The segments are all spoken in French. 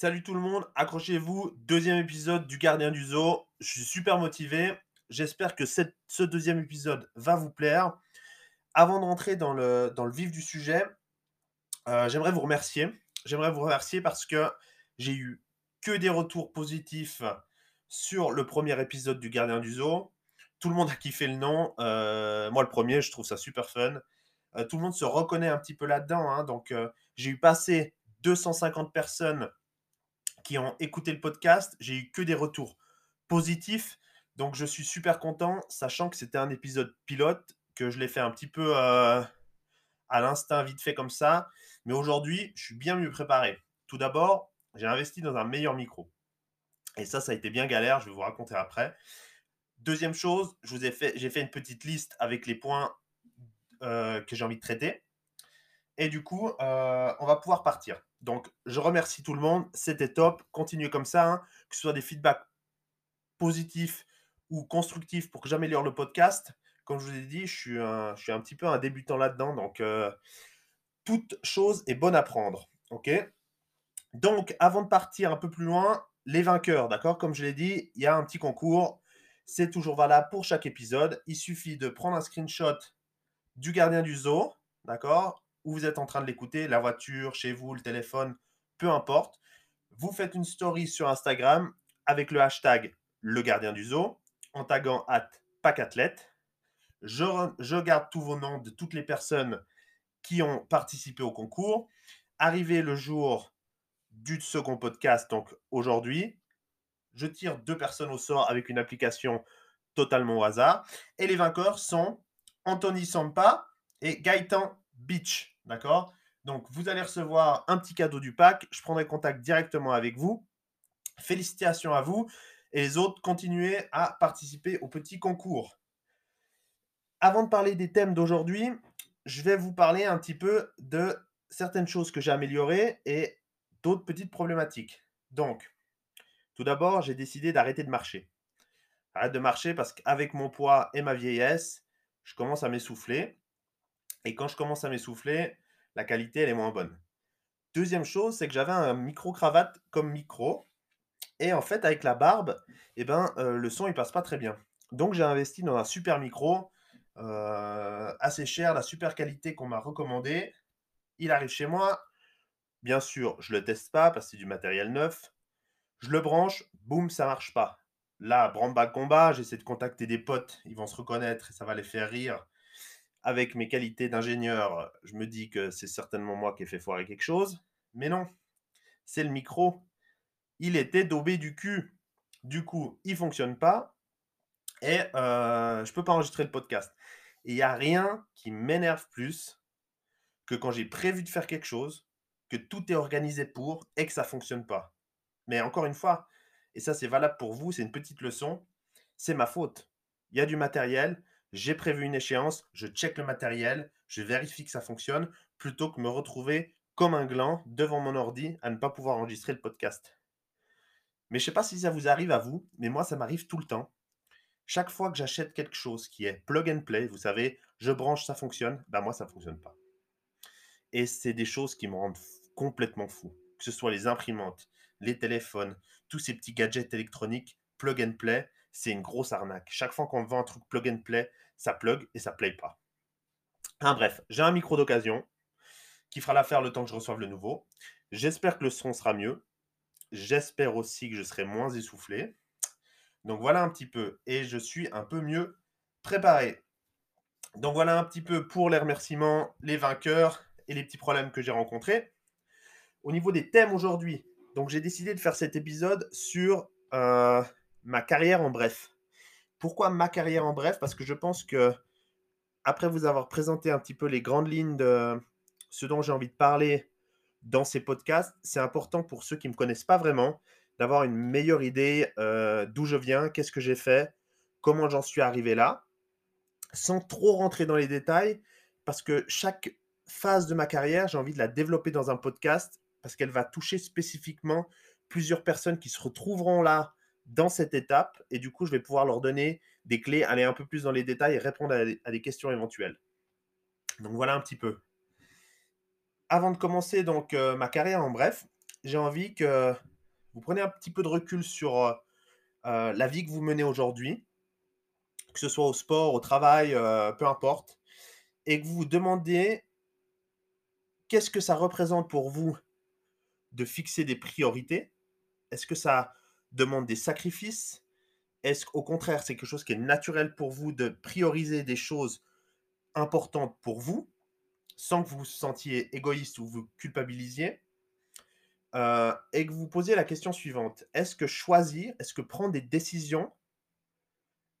Salut tout le monde, accrochez-vous, deuxième épisode du Gardien du Zoo. Je suis super motivé. J'espère que ce deuxième épisode va vous plaire. Avant de rentrer dans le, vif du sujet, euh, j'aimerais vous remercier. J'aimerais vous remercier parce que j'ai eu que des retours positifs sur le premier épisode du Gardien du Zoo. Tout le monde a kiffé le nom. Euh, moi, le premier, je trouve ça super fun. Euh, tout le monde se reconnaît un petit peu là-dedans. hein. Donc, j'ai eu passé 250 personnes qui ont écouté le podcast. J'ai eu que des retours positifs. Donc, je suis super content, sachant que c'était un épisode pilote, que je l'ai fait un petit peu euh, à l'instinct, vite fait comme ça. Mais aujourd'hui, je suis bien mieux préparé. Tout d'abord, j'ai investi dans un meilleur micro. Et ça, ça a été bien galère. Je vais vous raconter après. Deuxième chose, j'ai fait une petite liste avec les points euh, que j'ai envie de traiter. Et du coup, euh, on va pouvoir partir. Donc, je remercie tout le monde. C'était top. Continuez comme ça, hein, que ce soit des feedbacks positifs ou constructifs pour que j'améliore le podcast. Comme je vous ai dit, je suis un, petit peu un débutant là-dedans. Donc, euh, toute chose est bonne à prendre. OK? Donc, avant de partir un peu plus loin, les vainqueurs, d'accord? Comme je l'ai dit, il y a un petit concours. C'est toujours valable pour chaque épisode. Il suffit de prendre un screenshot du gardien du zoo, d'accord? Où vous êtes en train de l'écouter, la voiture, chez vous, le téléphone, peu importe. Vous faites une story sur Instagram avec le hashtag le gardien du zoo en taguant at pacathlète. Je, je garde tous vos noms de toutes les personnes qui ont participé au concours. Arrivé le jour du second podcast, donc aujourd'hui, je tire deux personnes au sort avec une application totalement au hasard. Et les vainqueurs sont Anthony Sampa et Gaëtan Beach. D'accord? Donc, vous allez recevoir un petit cadeau du pack. Je prendrai contact directement avec vous. Félicitations à vous. Et les autres, continuez à participer au petit concours. Avant de parler des thèmes d'aujourd'hui, je vais vous parler un petit peu de certaines choses que j'ai améliorées et d'autres petites problématiques. Donc, tout d'abord, j'ai décidé d'arrêter de marcher. Arrête de marcher parce qu'avec mon poids et ma vieillesse, je commence à m'essouffler. Et quand je commence à m'essouffler, la qualité, elle est moins bonne. Deuxième chose, c'est que j'avais un micro-cravate comme micro. Et en fait, avec la barbe, eh ben, euh, le son, il passe pas très bien. Donc, j'ai investi dans un super micro, euh, assez cher, la super qualité qu'on m'a recommandé. Il arrive chez moi. Bien sûr, je le teste pas parce que c'est du matériel neuf. Je le branche, boum, ça marche pas. Là, de combat, j'essaie de contacter des potes, ils vont se reconnaître et ça va les faire rire. Avec mes qualités d'ingénieur, je me dis que c'est certainement moi qui ai fait foirer quelque chose. Mais non, c'est le micro. Il était daubé du cul. Du coup, il fonctionne pas et euh, je peux pas enregistrer le podcast. Et il n'y a rien qui m'énerve plus que quand j'ai prévu de faire quelque chose, que tout est organisé pour et que ça fonctionne pas. Mais encore une fois, et ça c'est valable pour vous, c'est une petite leçon, c'est ma faute. Il y a du matériel, j'ai prévu une échéance, je check le matériel, je vérifie que ça fonctionne, plutôt que me retrouver comme un gland devant mon ordi à ne pas pouvoir enregistrer le podcast. Mais je sais pas si ça vous arrive à vous, mais moi ça m'arrive tout le temps. Chaque fois que j'achète quelque chose qui est plug and play, vous savez, je branche, ça fonctionne, ben moi ça fonctionne pas. Et c'est des choses qui me rendent complètement fou. Que ce soit les imprimantes, les téléphones, tous ces petits gadgets électroniques, plug and play, c'est une grosse arnaque. Chaque fois qu'on vend un truc plug and play, ça plug et ça play pas. Enfin bref, j'ai un micro d'occasion qui fera l'affaire le temps que je reçoive le nouveau. J'espère que le son sera mieux. J'espère aussi que je serai moins essoufflé. Donc voilà un petit peu. Et je suis un peu mieux préparé. Donc voilà un petit peu pour les remerciements, les vainqueurs et les petits problèmes que j'ai rencontrés. Au niveau des thèmes aujourd'hui, donc j'ai décidé de faire cet épisode sur euh, ma carrière en bref. Pourquoi ma carrière en bref? Parce que je pense que après vous avoir présenté un petit peu les grandes lignes de ce dont j'ai envie de parler dans ces podcasts, c'est important pour ceux qui ne me connaissent pas vraiment d'avoir une meilleure idée euh, d'où je viens, qu'est-ce que j'ai fait, comment j'en suis arrivé là, sans trop rentrer dans les détails, parce que chaque phase de ma carrière, j'ai envie de la développer dans un podcast, parce qu'elle va toucher spécifiquement plusieurs personnes qui se retrouveront là dans cette étape, et du coup, je vais pouvoir leur donner des clés, aller un peu plus dans les détails et répondre à des, questions éventuelles. Donc voilà un petit peu. Avant de commencer donc euh, ma carrière en bref, j'ai envie que vous prenez un petit peu de recul sur la vie que vous menez aujourd'hui, que ce soit au sport, au travail, peu importe, et que vous vous demandez qu'est-ce que ça représente pour vous de fixer des priorités Est-ce que ça demande des sacrifices Est-ce qu'au contraire, c'est quelque chose qui est naturel pour vous de prioriser des choses importantes pour vous sans que vous vous sentiez égoïste ou vous culpabilisiez euh, et que vous posiez la question suivante. Est-ce que choisir, est-ce que prendre des décisions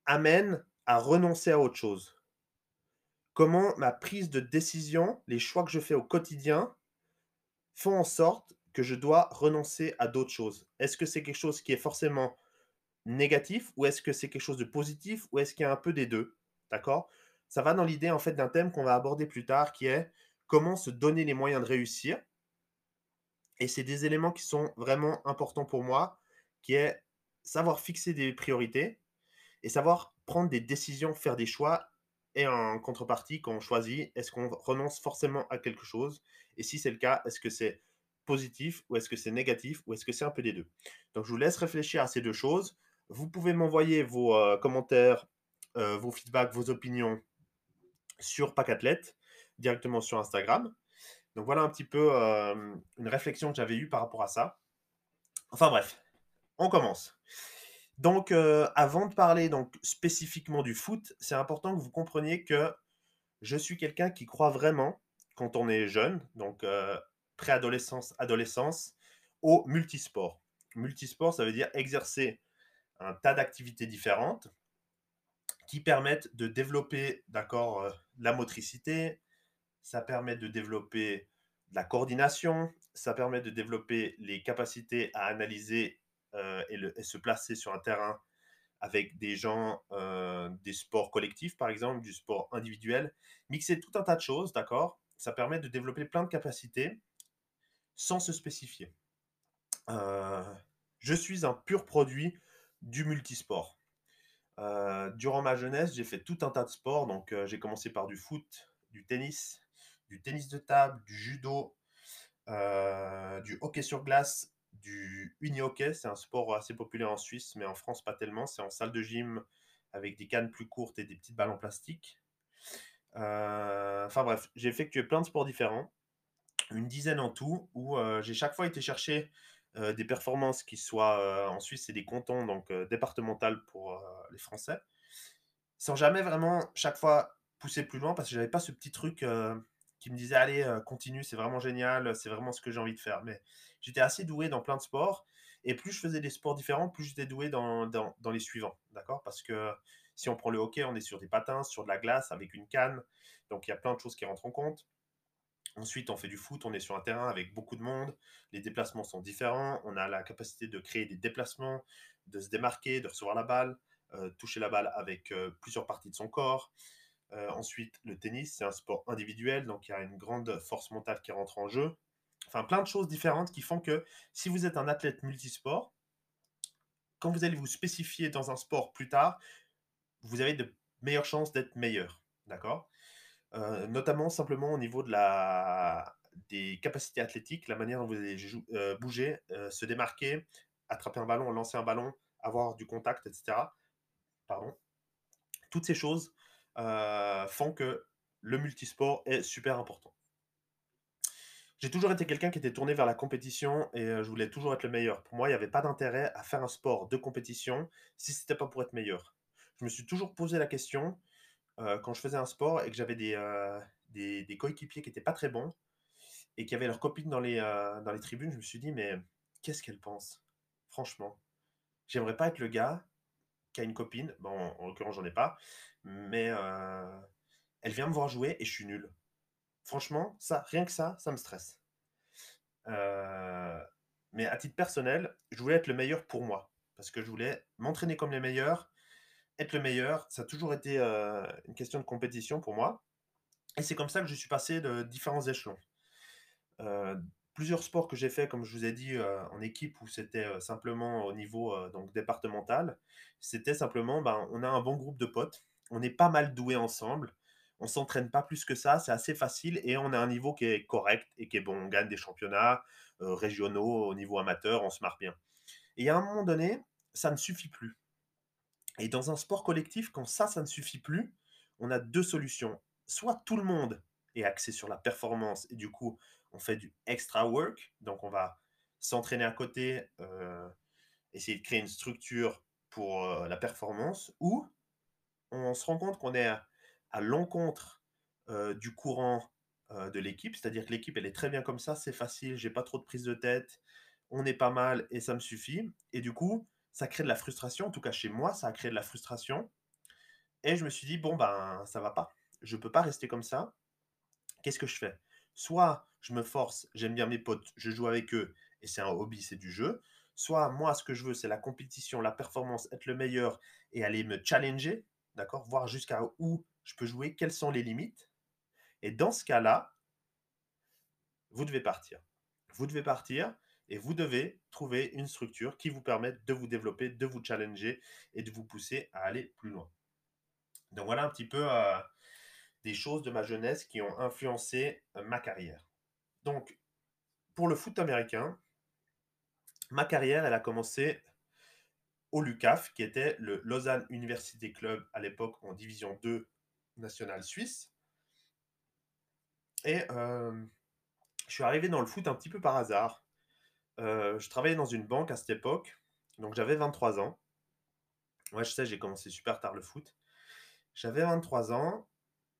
amène à renoncer à autre chose? Comment ma prise de décision, les choix que je fais au quotidien, font en sorte que je dois renoncer à d'autres choses? Est-ce que c'est quelque chose qui est forcément négatif ou est-ce que c'est quelque chose de positif ou est-ce qu'il y a un peu des deux? D'accord? Ça va dans l'idée en fait d'un thème qu'on va aborder plus tard qui est comment se donner les moyens de réussir. Et c'est des éléments qui sont vraiment importants pour moi, qui est savoir fixer des priorités et savoir prendre des décisions, faire des choix. Et en contrepartie, quand on choisit, est-ce qu'on renonce forcément à quelque chose? Et si c'est le cas, est-ce que c'est positif ou est-ce que c'est négatif ou est-ce que c'est un peu des deux? Donc je vous laisse réfléchir à ces deux choses. Vous pouvez m'envoyer vos euh, commentaires, euh, vos feedbacks, vos opinions sur Pacatlet, directement sur Instagram. Donc voilà un petit peu euh, une réflexion que j'avais eue par rapport à ça. Enfin bref, on commence. Donc avant de parler donc spécifiquement du foot, c'est important que vous compreniez que je suis quelqu'un qui croit vraiment, quand on est jeune, donc préadolescence, adolescence, au multisport. Multisport, ça veut dire exercer un tas d'activités différentes qui permettent de développer, d'accord, euh, la motricité, ça permet de développer la coordination, ça permet de développer les capacités à analyser euh, et, se placer sur un terrain avec des gens, euh, des sports collectifs par exemple, du sport individuel, mixer tout un tas de choses, d'accord Ça permet de développer plein de capacités sans se spécifier. Euh, je suis un pur produit du multisport. Euh, durant ma jeunesse, j'ai fait tout un tas de sports. Donc, euh, j'ai commencé par du foot, du tennis, du tennis de table, du judo, du hockey sur glace, du uni-hockey. C'est un sport assez populaire en Suisse, mais en France pas tellement. C'est en salle de gym avec des cannes plus courtes et des petites balles en plastique. Enfin bref, j'ai effectué plein de sports différents une dizaine en tout, où j'ai chaque fois été chercher des performances qui soient, en Suisse, c'est des cantons, donc départementales pour les Français, sans jamais vraiment chaque fois pousser plus loin, parce que j'avais pas ce petit truc qui me disait allez, continue, c'est vraiment génial, c'est vraiment ce que j'ai envie de faire. Mais j'étais assez doué dans plein de sports, et plus je faisais des sports différents, plus j'étais doué dans, dans, dans, les suivants, d'accord? Parce que si on prend le hockey, on est sur des patins, sur de la glace, avec une canne, donc il y a plein de choses qui rentrent en compte. Ensuite, on fait du foot, on est sur un terrain avec beaucoup de monde, les déplacements sont différents, on a la capacité de créer des déplacements, de se démarquer, de recevoir la balle, euh, toucher la balle avec euh, plusieurs parties de son corps. Euh, ensuite, le tennis, c'est un sport individuel, donc il y a une grande force mentale qui rentre en jeu. Enfin, plein de choses différentes qui font que si vous êtes un athlète multisport, quand vous allez vous spécifier dans un sport plus tard, vous avez de meilleures chances d'être meilleur. D'accord? Euh, notamment simplement au niveau de la, des capacités athlétiques, la manière dont vous allez euh, bouger, euh, se démarquer, attraper un ballon, lancer un ballon, avoir du contact, etc. Pardon. Toutes ces choses font que le multisport est super important. J'ai toujours été quelqu'un qui était tourné vers la compétition et je voulais toujours être le meilleur. Pour moi, il n'y avait pas d'intérêt à faire un sport de compétition si ce n'était pas pour être meilleur. Je me suis toujours posé la question euh, quand je faisais un sport et que j'avais des, euh, des, coéquipiers qui n'étaient pas très bons et qui avaient leurs copines dans les, euh, dans les tribunes, je me suis dit, mais qu'est-ce qu'elle pense Franchement, j'aimerais pas être le gars qui a une copine, bon, en l'occurrence, j'en ai pas, mais elle vient me voir jouer et je suis nul. Franchement, ça, rien que ça, ça me stresse. mais à titre personnel, je voulais être le meilleur pour moi parce que je voulais m'entraîner comme les meilleurs être le meilleur, ça a toujours été euh, une question de compétition pour moi. Et c'est comme ça que je suis passé de différents échelons. Euh, plusieurs sports que j'ai fait, comme je vous ai dit, euh, en équipe, où c'était simplement au niveau donc départemental, c'était simplement, ben, on a un bon groupe de potes, on est pas mal doués ensemble, on s'entraîne pas plus que ça, c'est assez facile et on a un niveau qui est correct et qui est bon. On gagne des championnats, régionaux, au niveau amateur, on se marre bien. Et à un moment donné, ça ne suffit plus. Et dans un sport collectif, quand ça, ça ne suffit plus, on a deux solutions. Soit tout le monde est axé sur la performance et du coup, on fait du extra work. Donc, on va s'entraîner à côté, euh, essayer de créer une structure pour euh, la performance. Ou on se rend compte qu'on est à, l'encontre euh, du courant de l'équipe. C'est-à-dire que l'équipe, elle est très bien comme ça, c'est facile, j'ai pas trop de prise de tête, on est pas mal et ça me suffit. Et du coup, ça crée de la frustration. En tout cas, chez moi, ça a créé de la frustration. Et je me suis dit, bon, ben, ça va pas. Je peux pas rester comme ça. Qu'est-ce que je fais? Soit je me force, j'aime bien mes potes, je joue avec eux et c'est un hobby, c'est du jeu. Soit moi, ce que je veux, c'est la compétition, la performance, être le meilleur et aller me challenger, d'accord? Voir jusqu'à où je peux jouer, quelles sont les limites. Et dans ce cas-là, vous devez partir. Vous devez partir et vous devez trouver une structure qui vous permette de vous développer, de vous challenger et de vous pousser à aller plus loin. Donc voilà un petit peu euh, des choses de ma jeunesse qui ont influencé euh, ma carrière. Donc, pour le foot américain, ma carrière, elle a commencé au LUCAF, qui était le Lausanne University Club à l'époque en division 2 nationale suisse. Et euh, je suis arrivé dans le foot un petit peu par hasard. Je travaillais dans une banque à cette époque, donc j'avais 23 ans. Ouais, je sais, j'ai commencé super tard le foot. J'avais 23 ans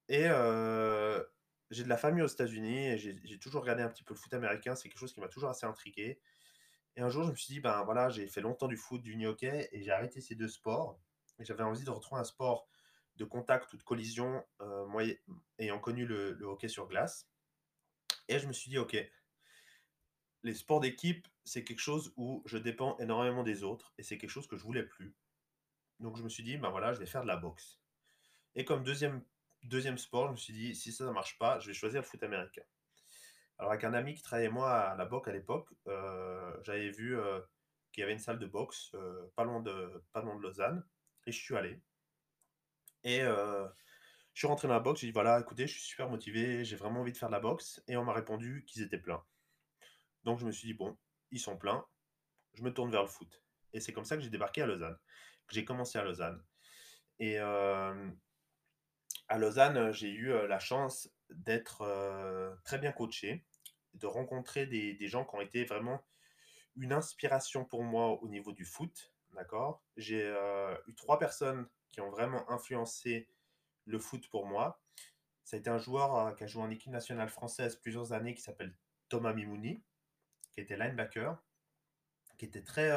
et j'ai de la famille aux États-Unis et j'ai toujours regardé un petit peu le foot américain. C'est quelque chose qui m'a toujours assez intrigué. Et un jour, je me suis dit, ben voilà, j'ai fait longtemps du foot, du hockey et j'ai arrêté ces deux sports. Et j'avais envie de retrouver un sport de contact ou de collision, moi ayant connu le, le, hockey sur glace. Et je me suis dit, ok, les sports d'équipe, c'est quelque chose où je dépends énormément des autres et c'est quelque chose que je voulais plus. Donc je me suis dit, ben voilà, je vais faire de la boxe. Et comme deuxième, sport, je me suis dit, si ça ne marche pas, je vais choisir le foot américain. Alors avec un ami qui travaillait moi à la boxe à l'époque, euh, j'avais vu euh, qu'il y avait une salle de boxe euh, pas, loin de, pas loin de Lausanne, et je suis allé. Et je suis rentré dans la boxe, j'ai dit, voilà, écoutez, je suis super motivé, j'ai vraiment envie de faire de la boxe, et on m'a répondu qu'ils étaient pleins. Donc je me suis dit, bon, ils sont pleins, je me tourne vers le foot. Et c'est comme ça que j'ai débarqué à Lausanne, que j'ai commencé à Lausanne. Et à Lausanne, euh, j'ai eu euh, la chance d'être euh, très bien coaché, de rencontrer des, gens qui ont été vraiment une inspiration pour moi au niveau du foot. D'accord? J'ai eu trois personnes qui ont vraiment influencé le foot pour moi. Ça a été un joueur qui a joué en équipe nationale française plusieurs années qui s'appelle Thomas Mimouni, était linebacker, qui était très,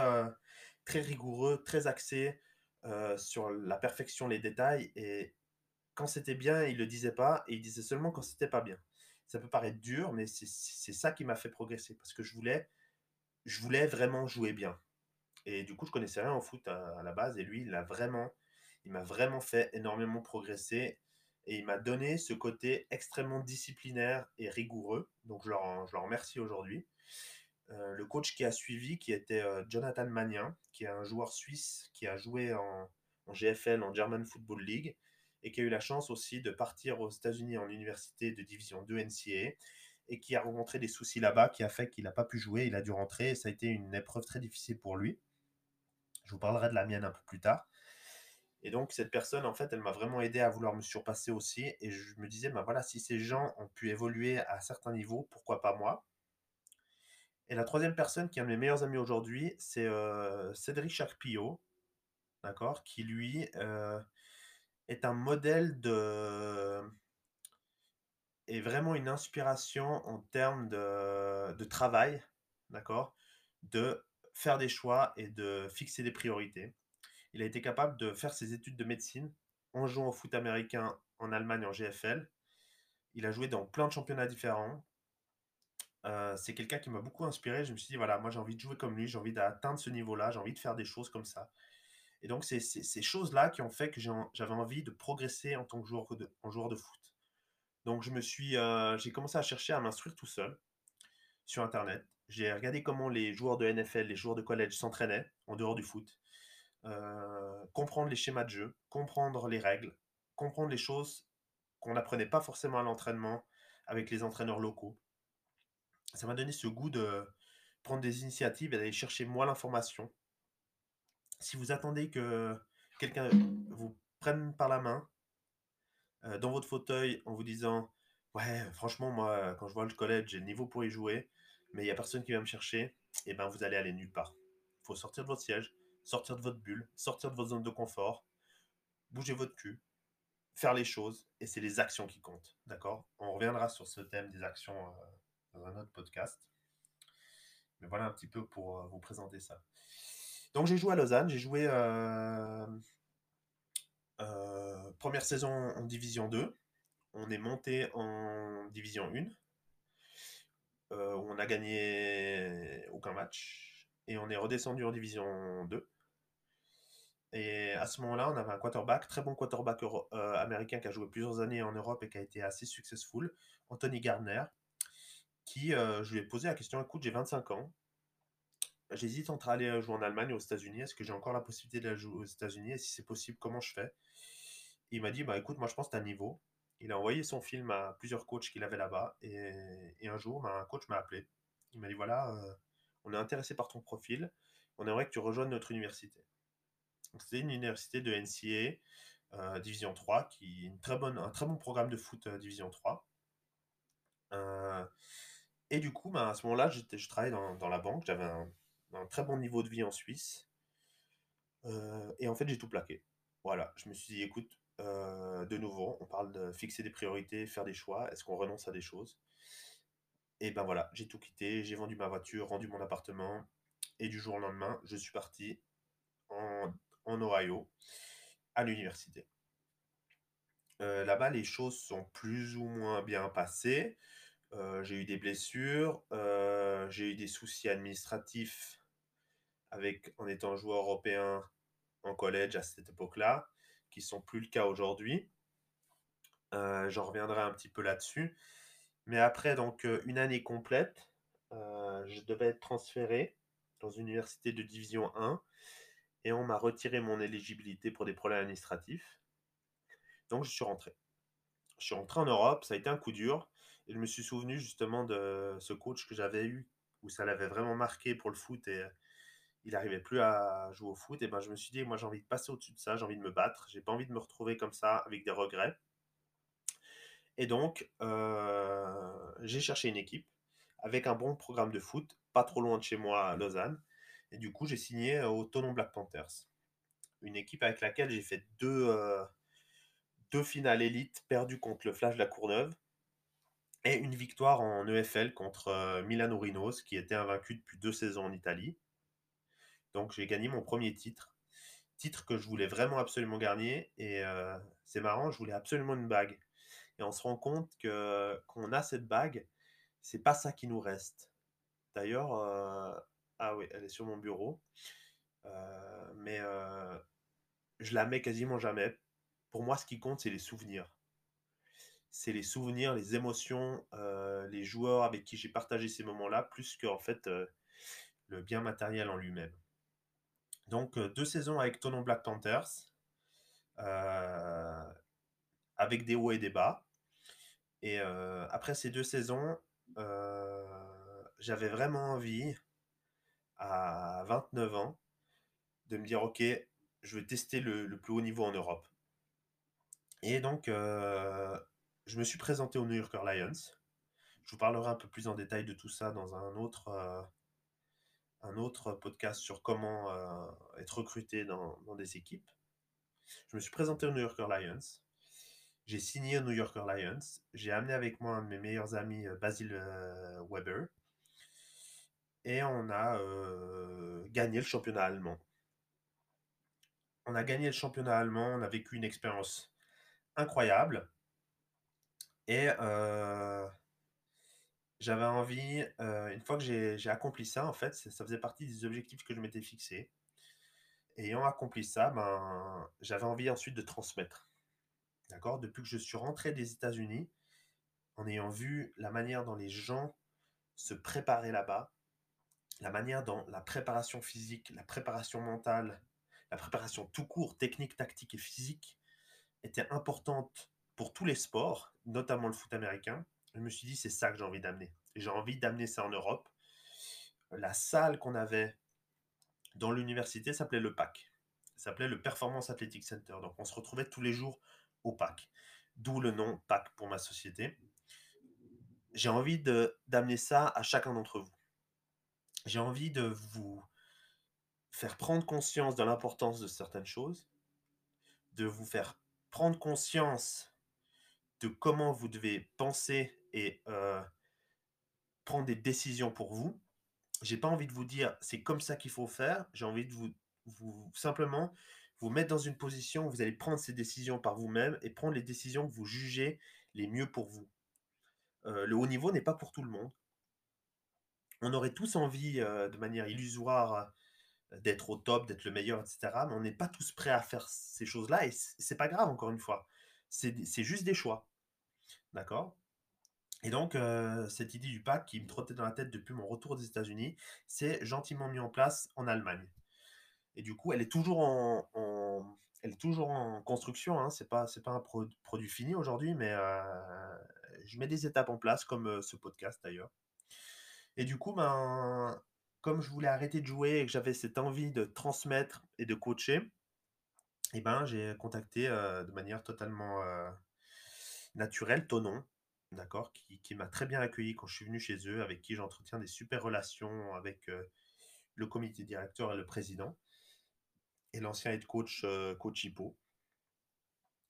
très rigoureux, très axé sur la perfection, les détails et quand c'était bien, il le disait pas, et il disait seulement quand c'était pas bien. Ça peut paraître dur, mais c'est ça qui m'a fait progresser, parce que je voulais, je voulais vraiment jouer bien. Et du coup, je connaissais rien en foot à, la base, et lui, il a vraiment, il m'a vraiment fait énormément progresser, et il m'a donné ce côté extrêmement disciplinaire et rigoureux. Donc, je leur, je remercie aujourd'hui. Euh, le coach qui a suivi, qui était euh, Jonathan Magnin, qui est un joueur suisse qui a joué en, GFL, en German Football League, et qui a eu la chance aussi de partir aux États-Unis en université de division 2 NCAA et qui a rencontré des soucis là-bas qui a fait qu'il n'a pas pu jouer, il a dû rentrer et ça a été une épreuve très difficile pour lui. Je vous parlerai de la mienne un peu plus tard. Et donc cette personne, en fait, elle m'a vraiment aidé à vouloir me surpasser aussi et je me disais, ben voilà, si ces gens ont pu évoluer à certains niveaux, pourquoi pas moi? Et la troisième personne qui est un de mes meilleurs amis aujourd'hui, c'est euh, Cédric Charpillot, d'accord, qui lui... Euh, est un modèle de est vraiment une inspiration en termes de, de travail, d'accord De faire des choix et de fixer des priorités. Il a été capable de faire ses études de médecine en jouant au foot américain en Allemagne en GFL. Il a joué dans plein de championnats différents. Euh, c'est quelqu'un qui m'a beaucoup inspiré. Je me suis dit, voilà, moi j'ai envie de jouer comme lui, j'ai envie d'atteindre ce niveau-là, j'ai envie de faire des choses comme ça. Et donc, c'est ces choses-là qui ont fait que j'avais envie de progresser en tant que joueur de, foot. Donc, euh, j'ai commencé à chercher à m'instruire tout seul sur Internet. J'ai regardé comment les joueurs de NFL, les joueurs de collège s'entraînaient en dehors du foot. Euh, comprendre les schémas de jeu, comprendre les règles, comprendre les choses qu'on n'apprenait pas forcément à l'entraînement avec les entraîneurs locaux. Ça m'a donné ce goût de, prendre des initiatives et d'aller chercher moi l'information. Si vous attendez que quelqu'un vous prenne par la main euh, dans votre fauteuil en vous disant Ouais, franchement, moi, quand je vois le collège, j'ai le niveau pour y jouer, mais il n'y a personne qui va me chercher, et eh ben vous allez aller nulle part. Il faut sortir de votre siège, sortir de votre bulle, sortir de votre zone de confort, bouger votre cul, faire les choses, et c'est les actions qui comptent. D'accord? On reviendra sur ce thème des actions euh, dans un autre podcast. Mais voilà un petit peu pour euh, vous présenter ça. Donc j'ai joué à Lausanne, j'ai joué euh, première saison en Division 2. On est monté en Division 1. où on a gagné aucun match. Et on est redescendu en Division 2. Et à ce moment-là, on avait un quarterback, très bon quarterback euh, américain qui a joué plusieurs années en Europe et qui a été assez successful, Anthony Gardner, qui, euh, je lui ai posé la question, écoute, j'ai 25 ans, j'hésite entre aller euh, jouer en Allemagne ou aux États-Unis, est-ce que j'ai encore la possibilité d'aller jouer aux États-Unis, et si c'est possible, comment je fais? Il m'a dit, bah écoute, moi je pense que tu un niveau. Il a envoyé son film à plusieurs coachs qu'il avait là-bas, et, un jour, bah, un coach m'a appelé. Il m'a dit, voilà, on est intéressé par ton profil, on aimerait que tu rejoignes notre université. C'est une université de NCA, euh, Division 3, qui est une très bonne, un très bon programme de foot euh, Division 3. Euh, et du coup, ben, à ce moment-là, je travaillais dans, la banque, j'avais un, très bon niveau de vie en Suisse. et en fait, j'ai tout plaqué. Voilà, je me suis dit, écoute, de nouveau, on parle de fixer des priorités, faire des choix. Est-ce qu'on renonce à des choses? Et ben voilà, j'ai tout quitté, j'ai vendu ma voiture, rendu mon appartement. Et du jour au lendemain, je suis parti en en Ohio, à l'université. Euh, là-bas, les choses sont plus ou moins bien passées. Euh, j'ai eu des blessures, euh, j'ai eu des soucis administratifs avec, en étant joueur européen en collège à cette époque-là, qui sont plus le cas aujourd'hui. J'en reviendrai un petit peu là-dessus. Mais après, donc, une année complète, je devais être transféré dans une université de division 1 et on m'a retiré mon éligibilité pour des problèmes administratifs. Donc je suis rentré. Je suis rentré en Europe, ça a été un coup dur. Et je me suis souvenu justement de ce coach que j'avais eu, où ça l'avait vraiment marqué pour le foot et il n'arrivait plus à jouer au foot. Et ben je me suis dit, moi j'ai envie de passer au-dessus de ça, j'ai envie de me battre, j'ai pas envie de me retrouver comme ça avec des regrets. Et donc, euh, j'ai cherché une équipe avec un bon programme de foot, pas trop loin de chez moi à Lausanne. Et du coup, j'ai signé euh, au Tonon Black Panthers, une équipe avec laquelle j'ai fait deux, euh, deux finales élites perdues contre le Flash de la Courneuve et une victoire en EFL contre euh, Milano Rhinos, qui était invaincu depuis deux saisons en Italie. Donc j'ai gagné mon premier titre, titre que je voulais vraiment absolument gagner. Et c'est marrant, je voulais absolument une bague. Et on se rend compte que qu'on a cette bague, c'est pas ça qui nous reste. D'ailleurs, ah oui, elle est sur mon bureau. Euh, mais euh, je la mets quasiment jamais. Pour moi, ce qui compte, c'est les souvenirs. C'est les souvenirs, les émotions, euh, les joueurs avec qui j'ai partagé ces moments-là, plus que en fait le bien matériel en lui-même. Donc deux saisons avec Tonon Black Panthers, avec des hauts et des bas. Et après ces deux saisons, j'avais vraiment envie à 29 ans de me dire ok, je vais tester le, plus haut niveau en Europe. Et donc, euh, je me suis présenté au New Yorker Lions. Je vous parlerai un peu plus en détail de tout ça dans un autre, euh, un autre podcast sur comment euh, être recruté dans, des équipes. Je me suis présenté au New Yorker Lions. J'ai signé au New Yorker Lions. J'ai amené avec moi un de mes meilleurs amis, Basil Weber et on a euh, gagné le championnat allemand. On a gagné le championnat allemand, on a vécu une expérience incroyable. Et j'avais envie, une fois que j'ai accompli ça, en fait, ça faisait partie des objectifs que je m'étais fixés. Et ayant accompli ça, ben, j'avais envie ensuite de transmettre. D'accord? Depuis que je suis rentré des États-Unis, en ayant vu la manière dont les gens se préparaient là-bas, la manière dont la préparation physique, la préparation mentale, la préparation tout court, technique, tactique et physique était importante pour tous les sports, notamment le foot américain, je me suis dit c'est ça que j'ai envie d'amener. J'ai envie d'amener ça en Europe. la salle qu'on avait dans l'université s'appelait le PAC. s'appelait le Performance Athletic Center. Donc on se retrouvait tous les jours au PAC. D'où le nom PAC pour ma société. J'ai envie d'amener ça à chacun d'entre vous. J'ai envie de vous faire prendre conscience de l'importance de certaines choses, de vous faire prendre conscience de comment vous devez penser et euh, prendre des décisions pour vous. J'ai pas envie de vous dire c'est comme ça qu'il faut faire. J'ai envie de vous, simplement vous mettre dans une position où vous allez prendre ces décisions par vous-même et prendre les décisions que vous jugez les mieux pour vous. Euh, le haut niveau n'est pas pour tout le monde. On aurait tous envie, euh, de manière illusoire, d'être au top, d'être le meilleur, etc. Mais on n'est pas tous prêts à faire ces choses-là et c'est pas grave, encore une fois. C'est juste des choix. D'accord? Et donc, euh, cette idée du pack qui me trottait dans la tête depuis mon retour des États-Unis, c'est gentiment mis en place en Allemagne. Et du coup, elle est toujours en, elle est toujours en construction. Hein. C'est pas un produit fini aujourd'hui, mais euh, je mets des étapes en place, comme euh, ce podcast d'ailleurs. Et du coup, ben, comme je voulais arrêter de jouer et que j'avais cette envie de transmettre et de coacher, et eh ben, j'ai contacté de manière totalement naturelle Tonon, d'accord, qui, qui m'a très bien accueilli quand je suis venu chez eux, avec qui j'entretiens des super relations avec le comité directeur et le président, et l'ancien head coach, coach Hippo.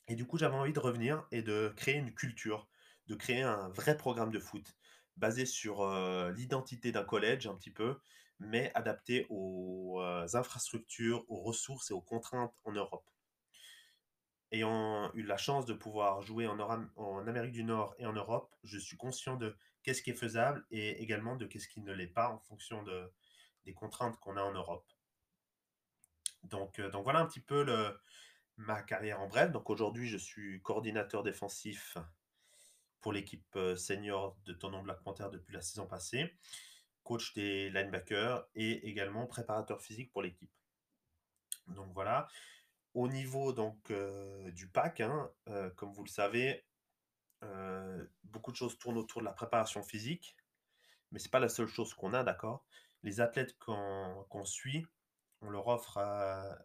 Et du coup, j'avais envie de revenir et de créer une culture, de créer un vrai programme de foot basé sur l'identité d'un collège un petit peu, mais adapté aux infrastructures, aux ressources et aux contraintes en Europe. Ayant eu la chance de pouvoir jouer en, Amérique du Nord et en Europe, je suis conscient de qu'est-ce qui est faisable et également de qu'est-ce qui ne l'est pas en fonction de, des contraintes qu'on a en Europe. Donc, euh, donc voilà un petit peu ma carrière en bref. Donc aujourd'hui, je suis coordinateur défensif pour l'équipe euh, senior de Tonon Black Panther depuis la saison passée coach des linebackers et également préparateur physique pour l'équipe. Donc voilà. Au niveau donc du pack, hein, comme vous le savez, beaucoup de choses tournent autour de la préparation physique, mais c'est pas la seule chose qu'on a, d'accord? Les athlètes qu'on suit, on leur offre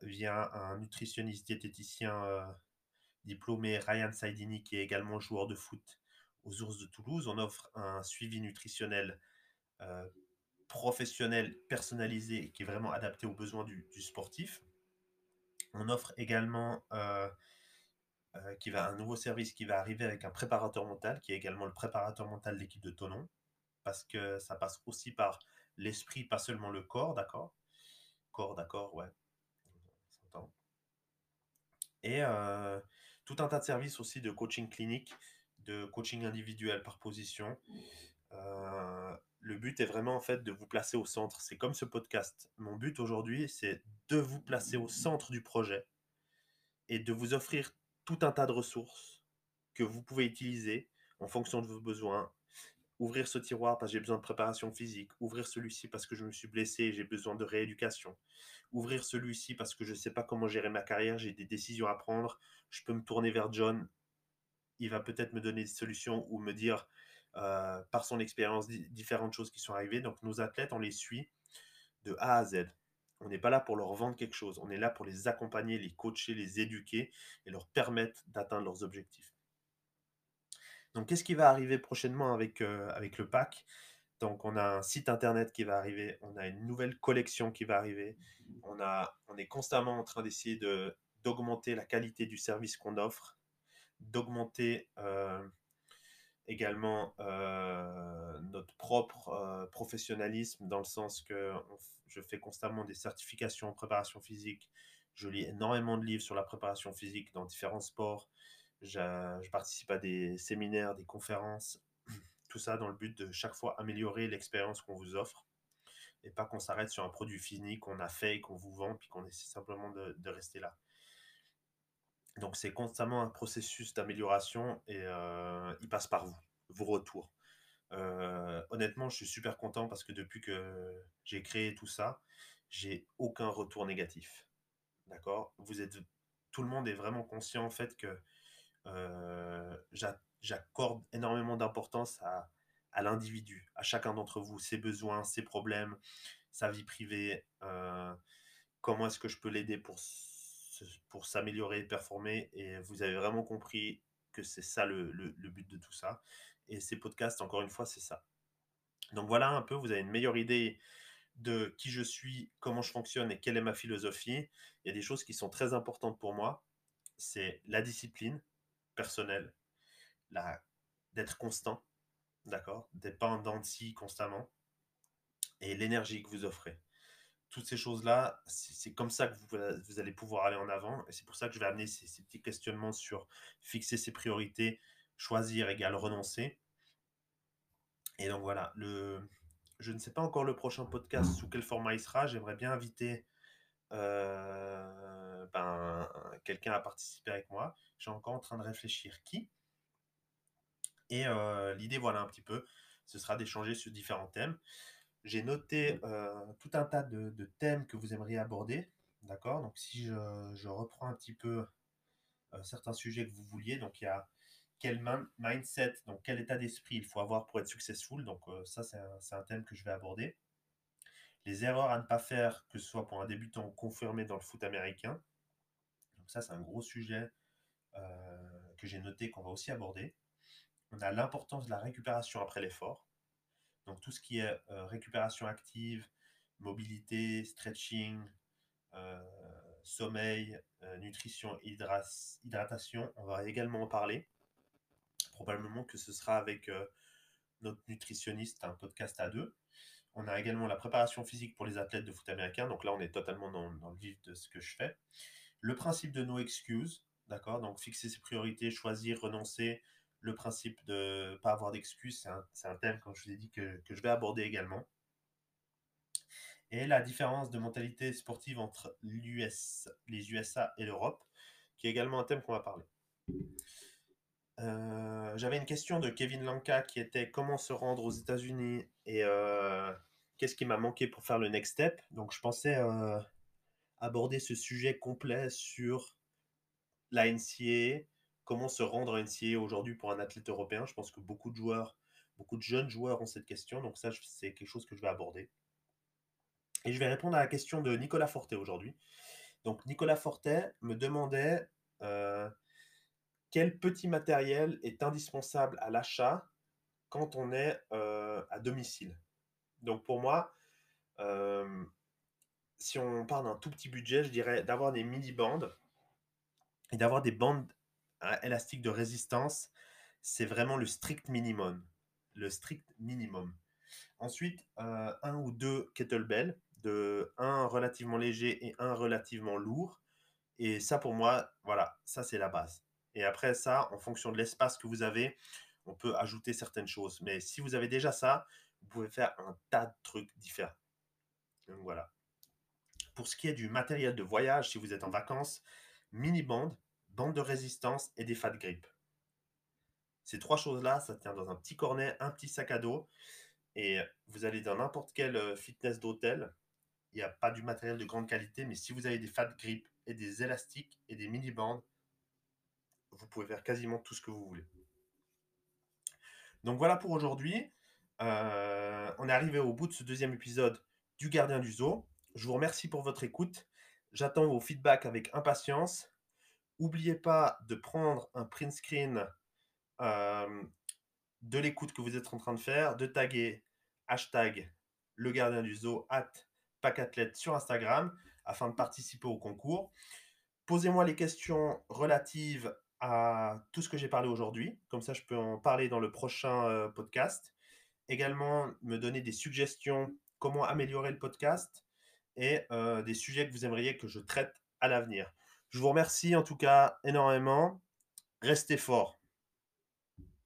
via un nutritionniste diététicien diplômé Ryan Saidini, qui est également joueur de foot aux Ours de Toulouse. On offre un suivi nutritionnel professionnel personnalisé qui est vraiment adapté aux besoins du, sportif. On offre également euh, euh, un nouveau service qui va arriver avec un préparateur mental, qui est également le préparateur mental de l'équipe de Tonon, parce que ça passe aussi par l'esprit, pas seulement le corps, d'accord? Corps, d'accord, ouais. Et euh, tout un tas de services aussi de coaching clinique, de coaching individuel par position, le but est vraiment en fait de vous placer au centre. C'est comme ce podcast. Mon but aujourd'hui, c'est de vous placer au centre du projet et de vous offrir tout un tas de ressources que vous pouvez utiliser en fonction de vos besoins. Ouvrir ce tiroir parce que j'ai besoin de préparation physique. Ouvrir celui-ci parce que je me suis blessé et j'ai besoin de rééducation. Ouvrir celui-ci parce que je ne sais pas comment gérer ma carrière, j'ai des décisions à prendre. Je peux me tourner vers John. Il va peut-être me donner des solutions ou me dire euh, par son expérience, différentes choses qui sont arrivées. Donc nos athlètes, on les suit de A à Z. On n'est pas là pour leur vendre quelque chose, on est là pour les accompagner, les coacher, les éduquer et leur permettre d'atteindre leurs objectifs. Donc qu'est-ce qui va arriver prochainement avec, euh, le pack? Donc, on a un site internet qui va arriver, on a une nouvelle collection qui va arriver, on, est constamment en train d'essayer de, d'augmenter la qualité du service qu'on offre, d'augmenter euh, également euh, notre propre euh, professionnalisme dans le sens que je fais constamment des certifications en préparation physique. Je lis énormément de livres sur la préparation physique dans différents sports. Je, participe à des séminaires, des conférences. Tout ça dans le but de chaque fois améliorer l'expérience qu'on vous offre et pas qu'on s'arrête sur un produit fini qu'on a fait et qu'on vous vend puis qu'on essaie simplement de rester là. Donc c'est constamment un processus d'amélioration et euh, il passe par vous, vos retours. Euh, honnêtement, je suis super content parce que depuis que j'ai créé tout ça, j'ai aucun retour négatif. D'accord? Vous êtes, tout le monde est vraiment conscient en fait que euh, j'accorde énormément d'importance à, à l'individu, à chacun d'entre vous, ses besoins, ses problèmes, sa vie privée, comment est-ce que je peux l'aider pour, pour s'améliorer, performer. Et vous avez vraiment compris que c'est ça le, le, but de tout ça. Et ces podcasts, encore une fois, c'est ça. Donc voilà un peu, vous avez une meilleure idée de qui je suis, comment je fonctionne et quelle est ma philosophie. Il y a des choses qui sont très importantes pour moi. C'est la discipline personnelle, la, d'être constant, d'accord D'être pas en dents constamment, et l'énergie que vous offrez. Toutes ces choses-là, c'est comme ça que vous, allez pouvoir aller en avant. Et c'est pour ça que je vais amener ces, petits questionnements sur fixer ses priorités, choisir égale renoncer. Et donc voilà, je ne sais pas encore le prochain podcast sous quel format il sera. J'aimerais bien inviter euh, ben, quelqu'un à participer avec moi. Suis encore en train de réfléchir qui. Et euh, l'idée, voilà un petit peu, ce sera d'échanger sur différents thèmes. J'ai noté euh, tout un tas de, thèmes que vous aimeriez aborder. D'accord? Donc si je, reprends un petit peu certains sujets que vous vouliez, donc il y a quel mindset, donc quel état d'esprit il faut avoir pour être successful? Donc euh, ça, c'est un, thème que je vais aborder. Les erreurs à ne pas faire, que ce soit pour un débutant confirmé dans le foot américain. Donc ça, c'est un gros sujet euh, que j'ai noté qu'on va aussi aborder. On a l'importance de la récupération après l'effort. Donc tout ce qui est euh, récupération active, mobilité, stretching, sommeil, nutrition, hydratation, on va également en parler probablement que ce sera avec euh, notre nutritionniste, un podcast à deux. On a également la préparation physique pour les athlètes de foot américain. Donc là, on est totalement dans, le vif de ce que je fais. Le principe de no excuse, d'accord? Donc fixer ses priorités, choisir, renoncer. Le principe de ne pas avoir d'excuses, c'est un, thème, comme je vous ai dit, que, que je vais aborder également. Et la différence de mentalité sportive entre les USA et l'Europe, qui est également un thème qu'on va parler. Euh, j'avais une question de Kevin Lanka qui était comment se rendre aux États-Unis? Et euh, qu'est-ce qui m'a manqué pour faire le next step? Donc je pensais euh, aborder ce sujet complet sur la NCA, comment se rendre à NCA aujourd'hui pour un athlète européen. Je pense que beaucoup de joueurs, beaucoup de jeunes joueurs ont cette question, donc ça c'est quelque chose que je vais aborder. Et je vais répondre à la question de Nicolas Fortet aujourd'hui. Donc Nicolas Fortet me demandait quel petit matériel est indispensable à l'achat quand on est euh, à domicile? Donc pour moi, euh, si on part d'un tout petit budget, je dirais d'avoir des mini-bandes et d'avoir des bandes élastiques de résistance, c'est vraiment le strict minimum. Le strict minimum. Ensuite, euh, un ou deux kettlebells, de un relativement léger et un relativement lourd. Et ça, pour moi, voilà, ça c'est la base. Et après ça, en fonction de l'espace que vous avez, on peut ajouter certaines choses. Mais si vous avez déjà ça, vous pouvez faire un tas de trucs différents. Donc voilà. Pour ce qui est du matériel de voyage, si vous êtes en vacances, mini band, bande de résistance et des fat grip. Ces trois choses-là, ça tient dans un petit cornet, un petit sac à dos. Et vous allez dans n'importe quel euh, fitness d'hôtel. Il n'y a pas du matériel de grande qualité, mais si vous avez des fat grip et des élastiques et des mini bandes, vous pouvez faire quasiment tout ce que vous voulez. Donc voilà pour aujourd'hui. Euh, on est arrivé au bout de ce deuxième épisode du Gardien du Zoo. Je vous remercie pour votre écoute. J'attends vos feedbacks avec impatience. N'oubliez pas de prendre un print screen euh, de l'écoute que vous êtes en train de faire, de taguer hashtag le gardien du zoo at pacathlète sur Instagram afin de participer au concours. Posez-moi les questions relatives à tout ce que j'ai parlé aujourd'hui. Comme ça, je peux en parler dans le prochain euh, podcast. Également, me donner des suggestions, comment améliorer le podcast et euh, des sujets que vous aimeriez que je traite à l'avenir. Je vous remercie en tout cas énormément. Restez fort.